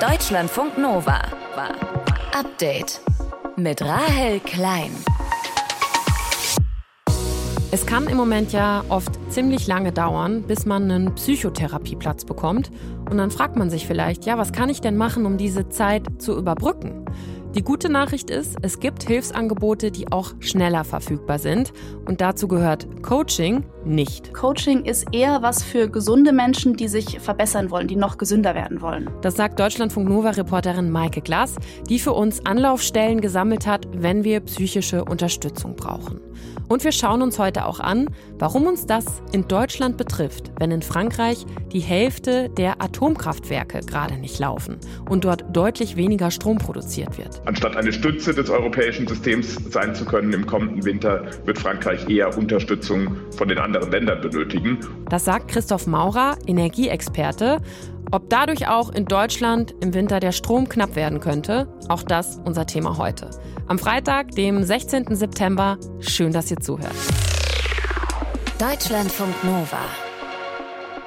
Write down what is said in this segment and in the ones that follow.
Deutschlandfunk Nova. Update mit Rahel Klein. Es kann im Moment ja oft ziemlich lange dauern, bis man einen Psychotherapieplatz bekommt. Und dann fragt man sich vielleicht, ja, was kann ich denn machen, um diese Zeit zu überbrücken? Die gute Nachricht ist, es gibt Hilfsangebote, die auch schneller verfügbar sind. Und dazu gehört Coaching nicht. Coaching ist eher was für gesunde Menschen, die sich verbessern wollen, die noch gesünder werden wollen. Das sagt Deutschlandfunk Nova-Reporterin Maike Glass, die für uns Anlaufstellen gesammelt hat, wenn wir psychische Unterstützung brauchen. Und wir schauen uns heute auch an, warum uns das in Deutschland betrifft, wenn in Frankreich die Hälfte der Atomkraftwerke gerade nicht laufen und dort deutlich weniger Strom produziert wird. Anstatt eine Stütze des europäischen Systems sein zu können im kommenden Winter, wird Frankreich eher Unterstützung von den anderen Ländern benötigen. Das sagt Christoph Maurer, Energieexperte. Ob dadurch auch in Deutschland im Winter der Strom knapp werden könnte, auch das unser Thema heute. Am Freitag, dem 16. September. Schön, dass ihr zuhört. Deutschlandfunk Nova.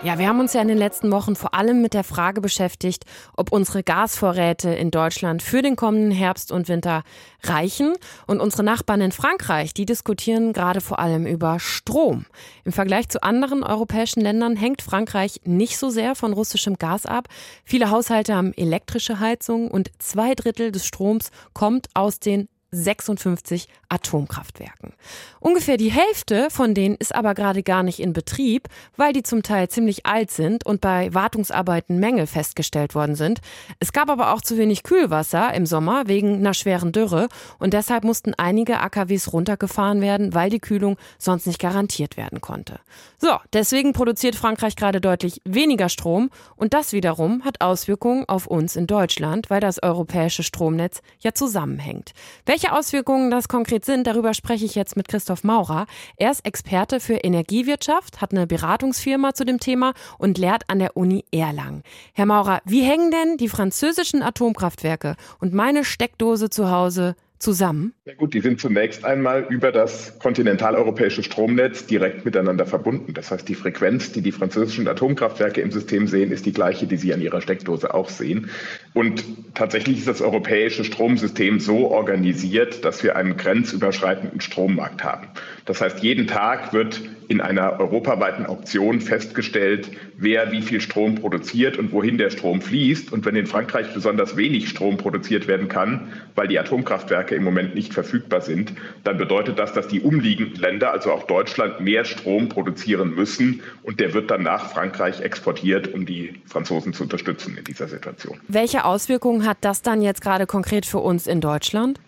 Ja, wir haben uns ja in den letzten Wochen vor allem mit der Frage beschäftigt, ob unsere Gasvorräte in Deutschland für den kommenden Herbst und Winter reichen. Und unsere Nachbarn in Frankreich, die diskutieren gerade vor allem über Strom. Im Vergleich zu anderen europäischen Ländern hängt Frankreich nicht so sehr von russischem Gas ab. Viele Haushalte haben elektrische Heizung und zwei Drittel des Stroms kommt aus den 56 Atomkraftwerken. Ungefähr die Hälfte von denen ist aber gerade gar nicht in Betrieb, weil die zum Teil ziemlich alt sind und bei Wartungsarbeiten Mängel festgestellt worden sind. Es gab aber auch zu wenig Kühlwasser im Sommer wegen einer schweren Dürre und deshalb mussten einige AKWs runtergefahren werden, weil die Kühlung sonst nicht garantiert werden konnte. So, deswegen produziert Frankreich gerade deutlich weniger Strom und das wiederum hat Auswirkungen auf uns in Deutschland, weil das europäische Stromnetz ja zusammenhängt. Welche welche Auswirkungen das konkret sind, darüber spreche ich jetzt mit Christoph Maurer. Er ist Experte für Energiewirtschaft, hat eine Beratungsfirma zu dem Thema und lehrt an der Uni Erlangen. Herr Maurer, wie hängen denn die französischen Atomkraftwerke und meine Steckdose zu Hause zusammen? Ja gut, die sind zunächst einmal über das kontinentaleuropäische Stromnetz direkt miteinander verbunden. Das heißt, die Frequenz, die die französischen Atomkraftwerke im System sehen, ist die gleiche, die sie an ihrer Steckdose auch sehen. Und tatsächlich ist das europäische Stromsystem so organisiert, dass wir einen grenzüberschreitenden Strommarkt haben. Das heißt, jeden Tag wird in einer europaweiten Auktion festgestellt, wer wie viel Strom produziert und wohin der Strom fließt. Und wenn in Frankreich besonders wenig Strom produziert werden kann, weil die Atomkraftwerke im Moment nicht verfügbar sind, dann bedeutet das, dass die umliegenden Länder, also auch Deutschland, mehr Strom produzieren müssen. Und der wird dann nach Frankreich exportiert, um die Franzosen zu unterstützen in dieser Situation. Welche Auswirkungen hat das dann jetzt gerade konkret für uns in Deutschland?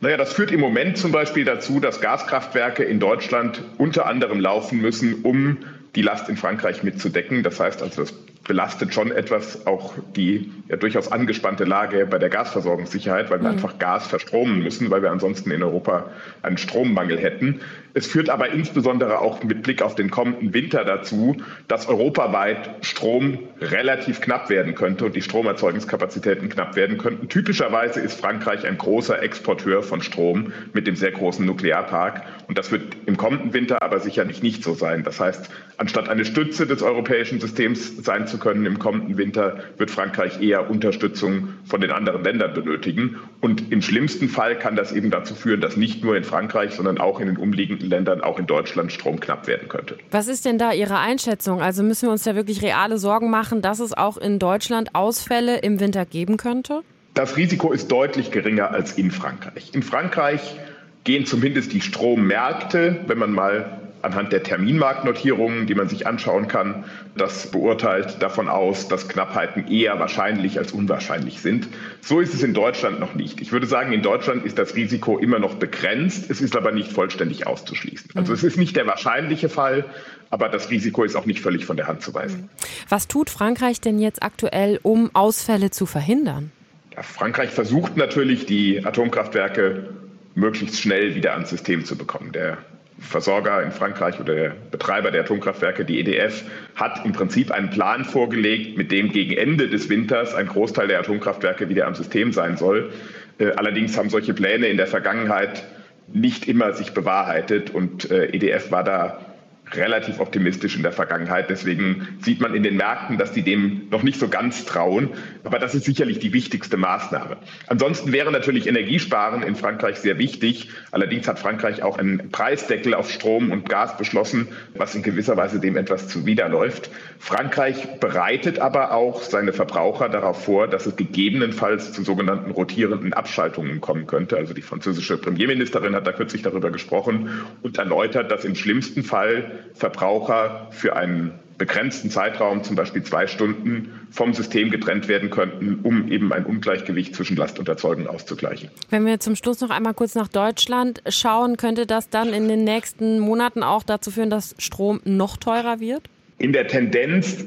Naja, das führt im Moment zum Beispiel dazu, dass Gaskraftwerke in Deutschland unter anderem laufen müssen, um die Last in Frankreich mitzudecken. Das heißt also, das belastet schon etwas auch die ja durchaus angespannte Lage bei der Gasversorgungssicherheit, weil wir mhm. einfach Gas verstromen müssen, weil wir ansonsten in Europa einen Strommangel hätten. Es führt aber insbesondere auch mit Blick auf den kommenden Winter dazu, dass europaweit Strom relativ knapp werden könnte und die Stromerzeugungskapazitäten knapp werden könnten. Typischerweise ist Frankreich ein großer Exporteur von Strom mit dem sehr großen Nuklearpark und das wird im kommenden Winter aber sicherlich nicht so sein. Das heißt, anstatt eine Stütze des europäischen Systems sein zu können im kommenden Winter, wird Frankreich eher Unterstützung von den anderen Ländern benötigen. Und im schlimmsten Fall kann das eben dazu führen, dass nicht nur in Frankreich, sondern auch in den umliegenden Ländern, auch in Deutschland, Strom knapp werden könnte. Was ist denn da Ihre Einschätzung? Also müssen wir uns da wirklich reale Sorgen machen, dass es auch in Deutschland Ausfälle im Winter geben könnte? Das Risiko ist deutlich geringer als in Frankreich. In Frankreich gehen zumindest die Strommärkte, wenn man mal anhand der Terminmarktnotierungen, die man sich anschauen kann, das beurteilt davon aus, dass Knappheiten eher wahrscheinlich als unwahrscheinlich sind. So ist es in Deutschland noch nicht. Ich würde sagen, in Deutschland ist das Risiko immer noch begrenzt. Es ist aber nicht vollständig auszuschließen. Also es ist nicht der wahrscheinliche Fall, aber das Risiko ist auch nicht völlig von der Hand zu weisen. Was tut Frankreich denn jetzt aktuell, um Ausfälle zu verhindern? Ja, Frankreich versucht natürlich, die Atomkraftwerke möglichst schnell wieder ans System zu bekommen. Der Versorger in Frankreich oder der Betreiber der Atomkraftwerke, die EDF, hat im Prinzip einen Plan vorgelegt, mit dem gegen Ende des Winters ein Großteil der Atomkraftwerke wieder am System sein soll. Äh, allerdings haben solche Pläne in der Vergangenheit nicht immer sich bewahrheitet und äh, EDF war da relativ optimistisch in der Vergangenheit. Deswegen sieht man in den Märkten, dass die dem noch nicht so ganz trauen. Aber das ist sicherlich die wichtigste Maßnahme. Ansonsten wäre natürlich Energiesparen in Frankreich sehr wichtig. Allerdings hat Frankreich auch einen Preisdeckel auf Strom und Gas beschlossen, was in gewisser Weise dem etwas zuwiderläuft. Frankreich bereitet aber auch seine Verbraucher darauf vor, dass es gegebenenfalls zu sogenannten rotierenden Abschaltungen kommen könnte. Also die französische Premierministerin hat da kürzlich darüber gesprochen und erläutert, dass im schlimmsten Fall Verbraucher für einen begrenzten Zeitraum, zum Beispiel zwei Stunden, vom System getrennt werden könnten, um eben ein Ungleichgewicht zwischen Last und Erzeugung auszugleichen. Wenn wir zum Schluss noch einmal kurz nach Deutschland schauen, könnte das dann in den nächsten Monaten auch dazu führen, dass Strom noch teurer wird? In der Tendenz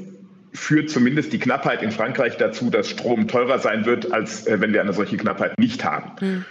führt zumindest die Knappheit in Frankreich dazu, dass Strom teurer sein wird, als äh, wenn wir eine solche Knappheit nicht haben. Hm.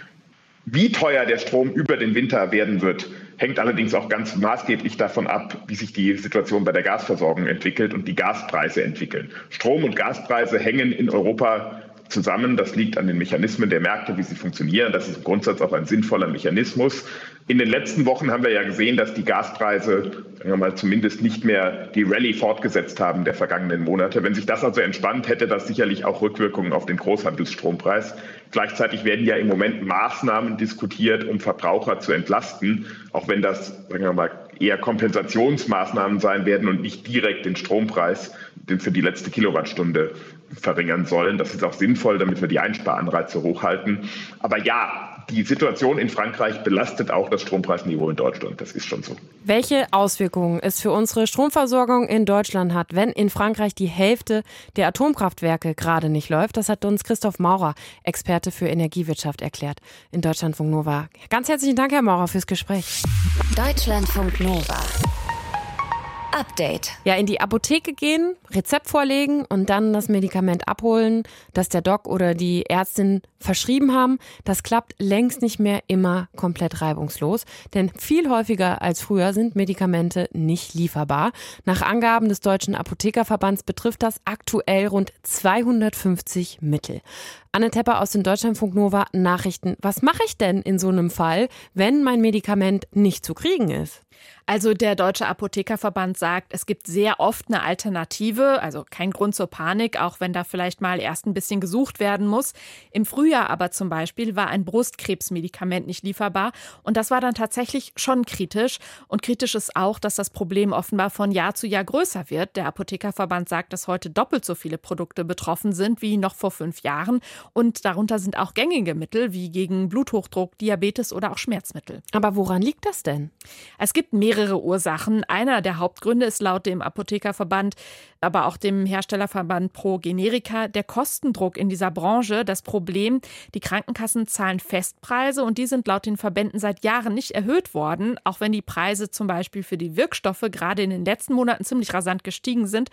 Wie teuer der Strom über den Winter werden wird, hängt allerdings auch ganz maßgeblich davon ab, wie sich die Situation bei der Gasversorgung entwickelt und die Gaspreise entwickeln. Strom- und Gaspreise hängen in Europa zusammen. Das liegt an den Mechanismen der Märkte, wie sie funktionieren. Das ist im Grundsatz auch ein sinnvoller Mechanismus. In den letzten Wochen haben wir ja gesehen, dass die Gaspreise sagen wir mal, zumindest nicht mehr die Rallye fortgesetzt haben der vergangenen Monate. Wenn sich das also entspannt, hätte das sicherlich auch Rückwirkungen auf den Großhandelsstrompreis. Gleichzeitig werden ja im Moment Maßnahmen diskutiert, um Verbraucher zu entlasten, auch wenn das sagen wir mal, eher Kompensationsmaßnahmen sein werden und nicht direkt den Strompreis für die letzte Kilowattstunde verringern sollen. Das ist auch sinnvoll, damit wir die Einsparanreize hochhalten. Aber ja, die Situation in Frankreich belastet auch das Strompreisniveau in Deutschland. Das ist schon so. Welche Auswirkungen es für unsere Stromversorgung in Deutschland hat, wenn in Frankreich die Hälfte der Atomkraftwerke gerade nicht läuft, das hat uns Christoph Maurer, Experte für Energiewirtschaft, erklärt in Deutschlandfunk Nova. Ganz herzlichen Dank, Herr Maurer, fürs Gespräch. Deutschlandfunk Nova. Update. Ja, in die Apotheke gehen, Rezept vorlegen und dann das Medikament abholen, das der Doc oder die Ärztin verschrieben haben. Das klappt längst nicht mehr immer komplett reibungslos, denn viel häufiger als früher sind Medikamente nicht lieferbar. Nach Angaben des Deutschen Apothekerverbands betrifft das aktuell rund 250 Mittel. Anne Tepper aus den Deutschlandfunk Nova Nachrichten. Was mache ich denn in so einem Fall, wenn mein Medikament nicht zu kriegen ist? Also der Deutsche Apothekerverband sagt, es gibt sehr oft eine Alternative, also kein Grund zur Panik, auch wenn da vielleicht mal erst ein bisschen gesucht werden muss. Im Frühjahr aber zum Beispiel war ein Brustkrebsmedikament nicht lieferbar und das war dann tatsächlich schon kritisch. Und kritisch ist auch, dass das Problem offenbar von Jahr zu Jahr größer wird. Der Apothekerverband sagt, dass heute doppelt so viele Produkte betroffen sind wie noch vor fünf Jahren und darunter sind auch gängige Mittel wie gegen Bluthochdruck, Diabetes oder auch Schmerzmittel. Aber woran liegt das denn? Es gibt mehrere mehrere Ursachen. Einer der Hauptgründe ist laut dem Apothekerverband, aber auch dem Herstellerverband Pro Generika der Kostendruck in dieser Branche. Das Problem, die Krankenkassen zahlen Festpreise und die sind laut den Verbänden seit Jahren nicht erhöht worden, auch wenn die Preise zum Beispiel für die Wirkstoffe gerade in den letzten Monaten ziemlich rasant gestiegen sind.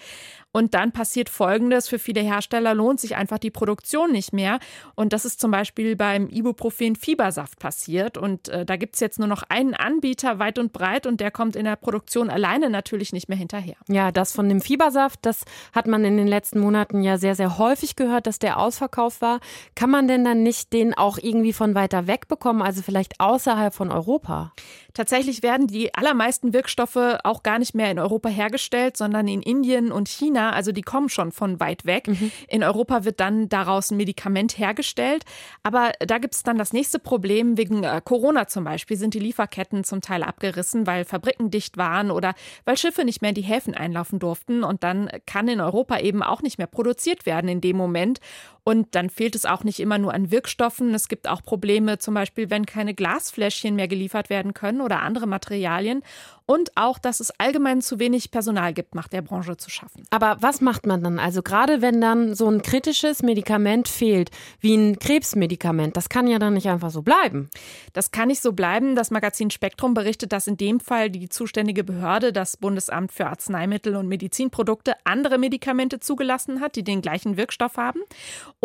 Und dann passiert Folgendes. Für viele Hersteller lohnt sich einfach die Produktion nicht mehr. Und das ist zum Beispiel beim Ibuprofen Fiebersaft passiert. Und äh, da gibt es jetzt nur noch einen Anbieter weit und breit und der kommt in der Produktion alleine natürlich nicht mehr hinterher. Ja, das von dem Fiebersaft, das hat man in den letzten Monaten ja sehr, sehr häufig gehört, dass der ausverkauft war. Kann man denn dann nicht den auch irgendwie von weiter weg bekommen, also vielleicht außerhalb von Europa? Tatsächlich werden die allermeisten Wirkstoffe auch gar nicht mehr in Europa hergestellt, sondern in Indien und China. Also die kommen schon von weit weg. Mhm. In Europa wird dann daraus ein Medikament hergestellt. Aber da gibt es dann das nächste Problem. Wegen äh, Corona zum Beispiel sind die Lieferketten zum Teil abgerissen, weil Fabriken dicht waren oder weil Schiffe nicht mehr in die Häfen einlaufen durften. Und dann kann in Europa eben auch nicht mehr produziert werden in dem Moment. Und dann fehlt es auch nicht immer nur an Wirkstoffen. Es gibt auch Probleme, zum Beispiel, wenn keine Glasfläschchen mehr geliefert werden können oder andere Materialien. Und auch, dass es allgemein zu wenig Personal gibt, macht der Branche zu schaffen. Aber was macht man dann? Also gerade wenn dann so ein kritisches Medikament fehlt, wie ein Krebsmedikament, das kann ja dann nicht einfach so bleiben. Das kann nicht so bleiben. Das Magazin Spektrum berichtet, dass in dem Fall die zuständige Behörde, das Bundesamt für Arzneimittel und Medizinprodukte, andere Medikamente zugelassen hat, die den gleichen Wirkstoff haben.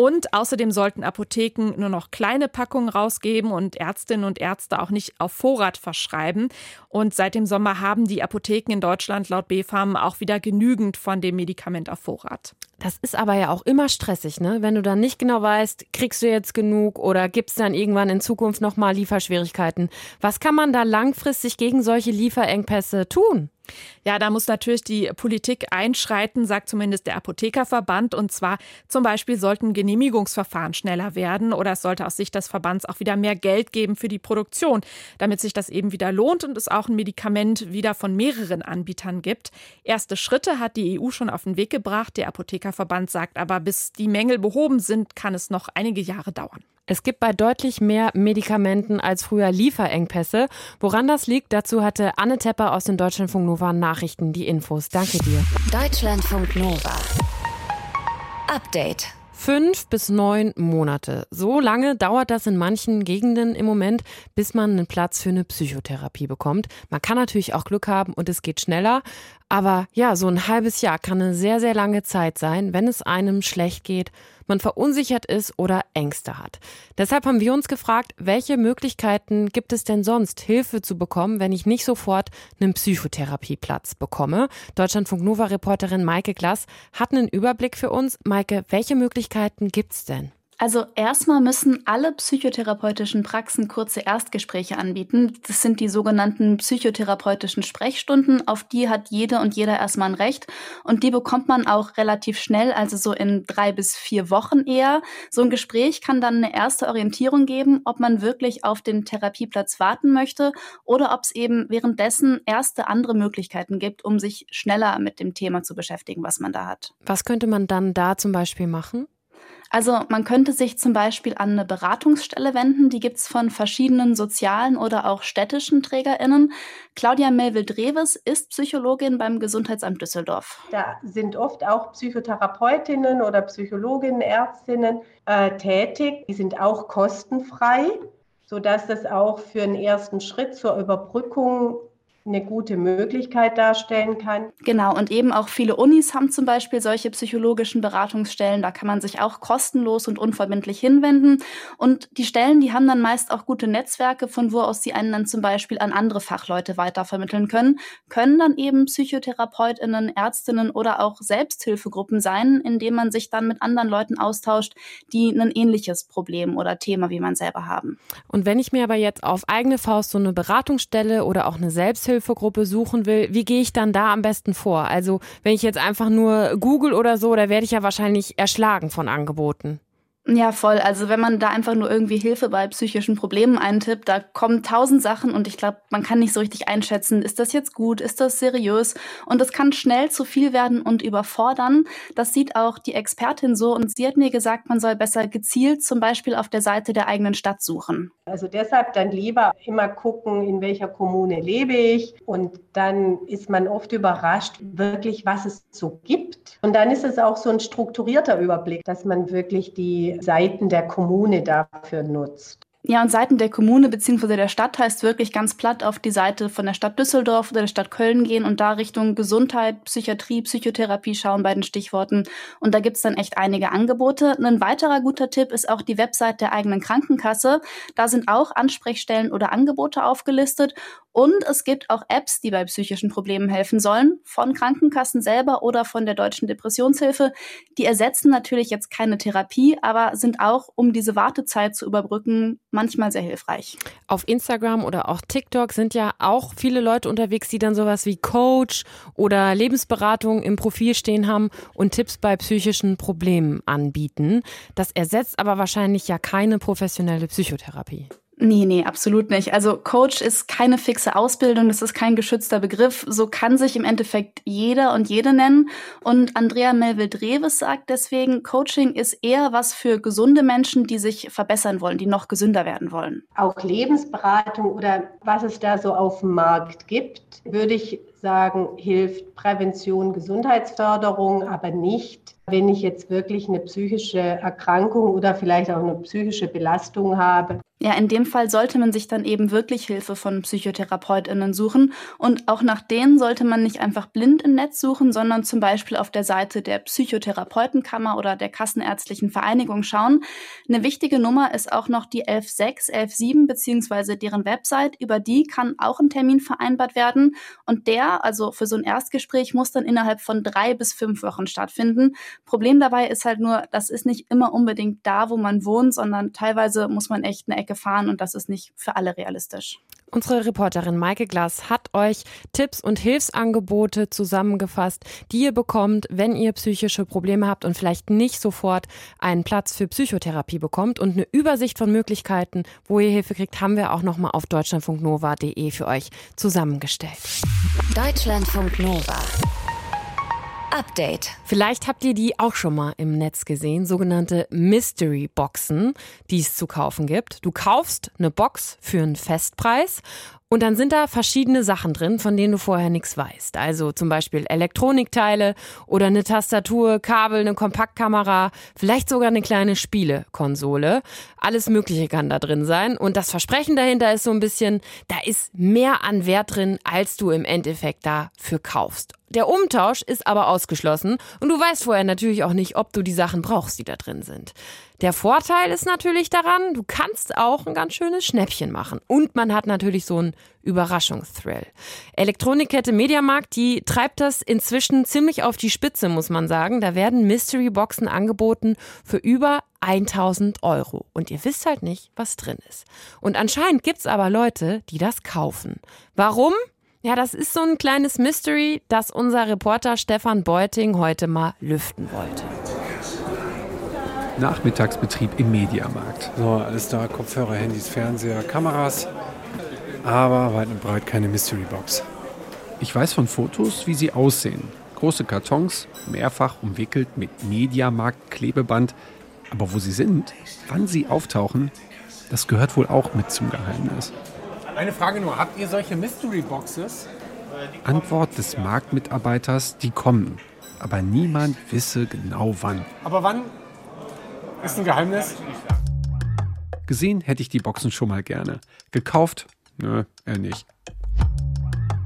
Und außerdem sollten Apotheken nur noch kleine Packungen rausgeben und Ärztinnen und Ärzte auch nicht auf Vorrat verschreiben. Und seit dem Sommer haben die Apotheken in Deutschland laut BfArM auch wieder genügend von dem Medikament auf Vorrat. Das ist aber ja auch immer stressig, ne? Wenn du dann nicht genau weißt, kriegst du jetzt genug oder gibt es dann irgendwann in Zukunft nochmal Lieferschwierigkeiten. Was kann man da langfristig gegen solche Lieferengpässe tun? Ja, da muss natürlich die Politik einschreiten, sagt zumindest der Apothekerverband. Und zwar zum Beispiel sollten Genehmigungsverfahren schneller werden oder es sollte aus Sicht des Verbands auch wieder mehr Geld geben für die Produktion, damit sich das eben wieder lohnt und es auch ein Medikament wieder von mehreren Anbietern gibt. Erste Schritte hat die EU schon auf den Weg gebracht. Der Apothekerverband sagt aber, bis die Mängel behoben sind, kann es noch einige Jahre dauern. Es gibt bei deutlich mehr Medikamenten als früher Lieferengpässe. Woran das liegt, dazu hatte Anne Tepper aus den Deutschlandfunk Nova Nachrichten die Infos. Danke dir. Deutschlandfunk Nova. Update. Fünf bis neun Monate. So lange dauert das in manchen Gegenden im Moment, bis man einen Platz für eine Psychotherapie bekommt. Man kann natürlich auch Glück haben und es geht schneller. Aber ja, so ein halbes Jahr kann eine sehr, sehr lange Zeit sein, wenn es einem schlecht geht man verunsichert ist oder Ängste hat. Deshalb haben wir uns gefragt, welche Möglichkeiten gibt es denn sonst, Hilfe zu bekommen, wenn ich nicht sofort einen Psychotherapieplatz bekomme? Deutschlandfunk Nova Reporterin Maike Glass hat einen Überblick für uns. Maike, welche Möglichkeiten gibt's denn? Also erstmal müssen alle psychotherapeutischen Praxen kurze Erstgespräche anbieten. Das sind die sogenannten psychotherapeutischen Sprechstunden. Auf die hat jede und jeder erstmal ein Recht. Und die bekommt man auch relativ schnell, also so in drei bis vier Wochen eher. So ein Gespräch kann dann eine erste Orientierung geben, ob man wirklich auf den Therapieplatz warten möchte oder ob es eben währenddessen erste andere Möglichkeiten gibt, um sich schneller mit dem Thema zu beschäftigen, was man da hat. Was könnte man dann da zum Beispiel machen? Also man könnte sich zum Beispiel an eine Beratungsstelle wenden, die gibt's von verschiedenen sozialen oder auch städtischen TrägerInnen. Claudia Melville-Dreves ist Psychologin beim Gesundheitsamt Düsseldorf. Da sind oft auch Psychotherapeutinnen oder Psychologinnen, Ärztinnen äh, tätig. Die sind auch kostenfrei, sodass das auch für einen ersten Schritt zur Überbrückung eine gute Möglichkeit darstellen kann. Genau, und eben auch viele Unis haben zum Beispiel solche psychologischen Beratungsstellen. Da kann man sich auch kostenlos und unverbindlich hinwenden. Und die Stellen, die haben dann meist auch gute Netzwerke, von wo aus sie einen dann zum Beispiel an andere Fachleute weitervermitteln können, können dann eben PsychotherapeutInnen, Ärztinnen oder auch Selbsthilfegruppen sein, indem man sich dann mit anderen Leuten austauscht, die ein ähnliches Problem oder Thema wie man selber haben. Und wenn ich mir aber jetzt auf eigene Faust so eine Beratungsstelle oder auch eine Selbsthilfe Selbsthilfegruppe suchen will, wie gehe ich dann da am besten vor? Also wenn ich jetzt einfach nur Google oder so, da werde ich ja wahrscheinlich erschlagen von Angeboten. Ja, voll. Also wenn man da einfach nur irgendwie Hilfe bei psychischen Problemen eintippt, da kommen tausend Sachen und ich glaube, man kann nicht so richtig einschätzen, ist das jetzt gut, ist das seriös und es kann schnell zu viel werden und überfordern. Das sieht auch die Expertin so und sie hat mir gesagt, man soll besser gezielt zum Beispiel auf der Seite der eigenen Stadt suchen. Also deshalb dann lieber immer gucken, in welcher Kommune lebe ich und dann ist man oft überrascht, wirklich, was es so gibt. Und dann ist es auch so ein strukturierter Überblick, dass man wirklich die Seiten der Kommune dafür nutzt. Ja, und Seiten der Kommune bzw. der Stadt heißt wirklich ganz platt auf die Seite von der Stadt Düsseldorf oder der Stadt Köln gehen und da Richtung Gesundheit, Psychiatrie, Psychotherapie schauen bei den Stichworten. Und da gibt's dann echt einige Angebote. Ein weiterer guter Tipp ist auch die Website der eigenen Krankenkasse. Da sind auch Ansprechstellen oder Angebote aufgelistet. Und es gibt auch Apps, die bei psychischen Problemen helfen sollen, von Krankenkassen selber oder von der Deutschen Depressionshilfe. Die ersetzen natürlich jetzt keine Therapie, aber sind auch, um diese Wartezeit zu überbrücken, manchmal sehr hilfreich. Auf Instagram oder auch TikTok sind ja auch viele Leute unterwegs, die dann sowas wie Coach oder Lebensberatung im Profil stehen haben und Tipps bei psychischen Problemen anbieten. Das ersetzt aber wahrscheinlich ja keine professionelle Psychotherapie. Nee, nee, absolut nicht. Also Coach ist keine fixe Ausbildung, das ist kein geschützter Begriff. So kann sich im Endeffekt jeder und jede nennen. Und Andrea Melville-Dreves sagt deswegen, Coaching ist eher was für gesunde Menschen, die sich verbessern wollen, die noch gesünder werden wollen. Auch Lebensberatung oder was es da so auf dem Markt gibt, würde ich sagen, hilft Prävention, Gesundheitsförderung, aber nicht, wenn ich jetzt wirklich eine psychische Erkrankung oder vielleicht auch eine psychische Belastung habe. Ja, in dem Fall sollte man sich dann eben wirklich Hilfe von PsychotherapeutInnen suchen. Und auch nach denen sollte man nicht einfach blind im Netz suchen, sondern zum Beispiel auf der Seite der Psychotherapeutenkammer oder der Kassenärztlichen Vereinigung schauen. Eine wichtige Nummer ist auch noch die 116, 117 beziehungsweise deren Website. Über die kann auch ein Termin vereinbart werden. Und der, also für so ein Erstgespräch, muss dann innerhalb von drei bis fünf Wochen stattfinden. Problem dabei ist halt nur, das ist nicht immer unbedingt da, wo man wohnt, sondern teilweise muss man echt eine Ecke Strecke fahren und das ist nicht für alle realistisch. Unsere Reporterin Maike Glass hat euch Tipps und Hilfsangebote zusammengefasst, die ihr bekommt, wenn ihr psychische Probleme habt und vielleicht nicht sofort einen Platz für Psychotherapie bekommt. Und eine Übersicht von Möglichkeiten, wo ihr Hilfe kriegt, haben wir auch nochmal auf deutschlandfunknova.de für euch zusammengestellt. Deutschlandfunk Nova. Update. Vielleicht habt ihr die auch schon mal im Netz gesehen, sogenannte Mystery Boxen, die es zu kaufen gibt. Du kaufst eine Box für einen Festpreis und dann sind da verschiedene Sachen drin, von denen du vorher nichts weißt. Also zum Beispiel Elektronikteile oder eine Tastatur, Kabel, eine Kompaktkamera, vielleicht sogar eine kleine Spielekonsole. Alles Mögliche kann da drin sein. Und das Versprechen dahinter ist so ein bisschen, da ist mehr an Wert drin, als du im Endeffekt dafür kaufst. Der Umtausch ist aber ausgeschlossen und du weißt vorher natürlich auch nicht, ob du die Sachen brauchst, die da drin sind. Der Vorteil ist natürlich daran, du kannst auch ein ganz schönes Schnäppchen machen. Und man hat natürlich so einen Überraschungsthrill. Elektronikkette Mediamarkt, die treibt das inzwischen ziemlich auf die Spitze, muss man sagen. Da werden Mystery-Boxen angeboten für über 1000 Euro. Und ihr wisst halt nicht, was drin ist. Und anscheinend gibt's aber Leute, die das kaufen. Warum? Ja, das ist so ein kleines Mystery, das unser Reporter Stefan Beuting heute mal lüften wollte. Nachmittagsbetrieb im Mediamarkt. So, alles da, Kopfhörer, Handys, Fernseher, Kameras, aber weit und breit keine Mystery Box. Ich weiß von Fotos, wie sie aussehen. Große Kartons, mehrfach umwickelt mit Mediamarkt-Klebeband. Aber wo sie sind, wann sie auftauchen, das gehört wohl auch mit zum Geheimnis. Eine Frage nur, habt ihr solche Mystery Boxes? Antwort des Marktmitarbeiters, die kommen. Aber niemand wisse genau wann. Aber wann ist ein Geheimnis. Gesehen hätte ich die Boxen schon mal gerne. Gekauft? Nö, eher nicht.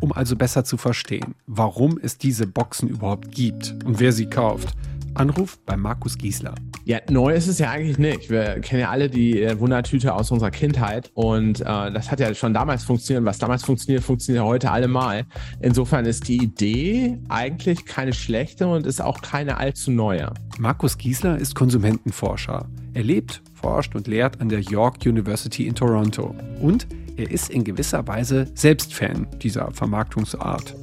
Um also besser zu verstehen, warum es diese Boxen überhaupt gibt und wer sie kauft, Anruf bei Markus Giesler. Ja, neu ist es ja eigentlich nicht. Wir kennen ja alle die äh, Wundertüte aus unserer Kindheit und äh, das hat ja schon damals funktioniert. Was damals funktioniert, funktioniert heute allemal. Insofern ist die Idee eigentlich keine schlechte und ist auch keine allzu neue. Markus Giesler ist Konsumentenforscher. Er lebt, forscht und lehrt an der York University in Toronto. Und er ist in gewisser Weise selbst Fan dieser Vermarktungsart.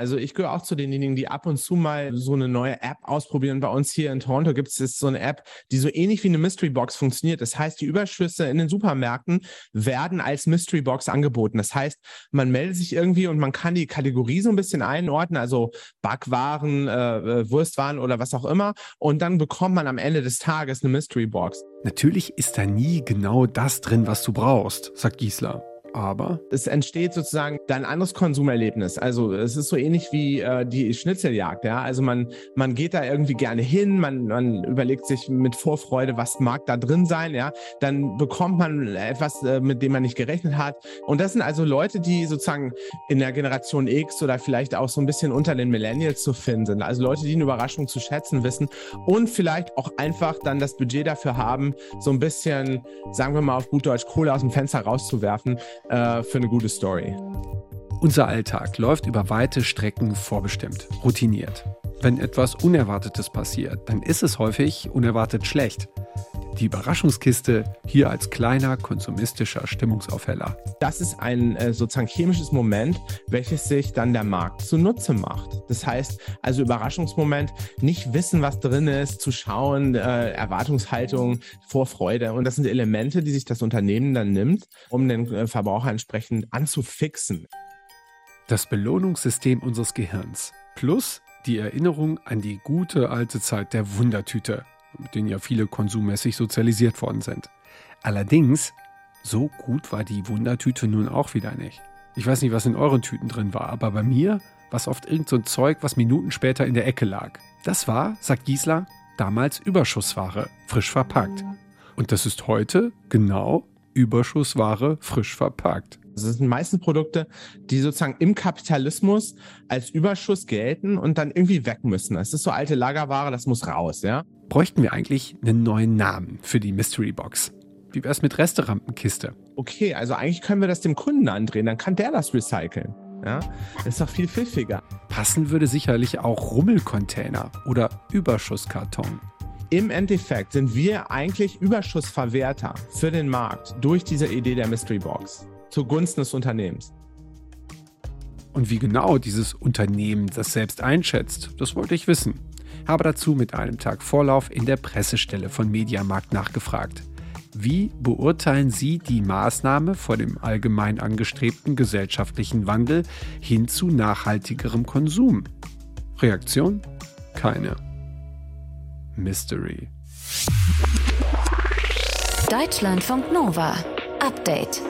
Also ich gehöre auch zu denjenigen, die ab und zu mal so eine neue App ausprobieren. Bei uns hier in Toronto gibt es so eine App, die so ähnlich wie eine Mystery Box funktioniert. Das heißt, die Überschüsse in den Supermärkten werden als Mystery Box angeboten. Das heißt, man meldet sich irgendwie und man kann die Kategorie so ein bisschen einordnen, also Backwaren, äh, äh Wurstwaren oder was auch immer. Und dann bekommt man am Ende des Tages eine Mystery Box. Natürlich ist da nie genau das drin, was du brauchst, sagt Giesler. Aber es entsteht sozusagen ein anderes Konsumerlebnis. Also es ist so ähnlich wie äh, die Schnitzeljagd. Ja? Also man, man geht da irgendwie gerne hin, man, man überlegt sich mit Vorfreude, was mag da drin sein. Ja? Dann bekommt man etwas, äh, mit dem man nicht gerechnet hat. Und das sind also Leute, die sozusagen in der Generation X oder vielleicht auch so ein bisschen unter den Millennials zu finden sind. Also Leute, die eine Überraschung zu schätzen wissen und vielleicht auch einfach dann das Budget dafür haben, so ein bisschen, sagen wir mal auf gut Deutsch, Kohle aus dem Fenster rauszuwerfen äh, für eine gute Story. Unser Alltag läuft über weite Strecken vorbestimmt, routiniert. Wenn etwas Unerwartetes passiert, dann ist es häufig unerwartet schlecht. Die Überraschungskiste hier als kleiner konsumistischer Stimmungsaufheller. Das ist ein äh, sozusagen chemisches Moment, welches sich dann der Markt zunutze macht. Das heißt also Überraschungsmoment, nicht wissen, was drin ist, zu schauen, äh, Erwartungshaltung, Vorfreude. Und das sind Elemente, die sich das Unternehmen dann nimmt, um den äh, Verbraucher entsprechend anzufixen. Das Belohnungssystem unseres Gehirns plus die Erinnerung an die gute alte Zeit der Wundertüte mit denen ja viele konsummäßig sozialisiert worden sind. Allerdings, so gut war die Wundertüte nun auch wieder nicht. Ich weiß nicht, was in euren Tüten drin war, aber bei mir war es oft irgend so ein Zeug, was Minuten später in der Ecke lag. Das war, sagt Giesler, damals Überschussware, frisch verpackt. Und das ist heute genau Überschussware, frisch verpackt. Das sind meistens Produkte, die sozusagen im Kapitalismus als Überschuss gelten und dann irgendwie weg müssen. Das ist so alte Lagerware, das muss raus, ja. Bräuchten wir eigentlich einen neuen Namen für die Mystery Box? Wie wär's mit Resterampenkiste? Okay, also eigentlich können wir das dem Kunden andrehen, dann kann der das recyceln. Ja, das ist doch viel pfiffiger. Passen würde sicherlich auch Rummelcontainer oder Überschusskarton. im Endeffekt sind wir eigentlich Überschussverwerter für den Markt durch diese Idee der Mystery Box zugunsten des Unternehmens. Und wie genau dieses Unternehmen das selbst einschätzt, das wollte ich wissen. Habe dazu mit einem Tag Vorlauf in der Pressestelle von Mediamarkt nachgefragt. Wie beurteilen Sie die Maßnahme vor dem allgemein angestrebten gesellschaftlichen Wandel hin zu nachhaltigerem Konsum? Reaktion? Keine. Mystery. Deutschlandfunk Nova. Update.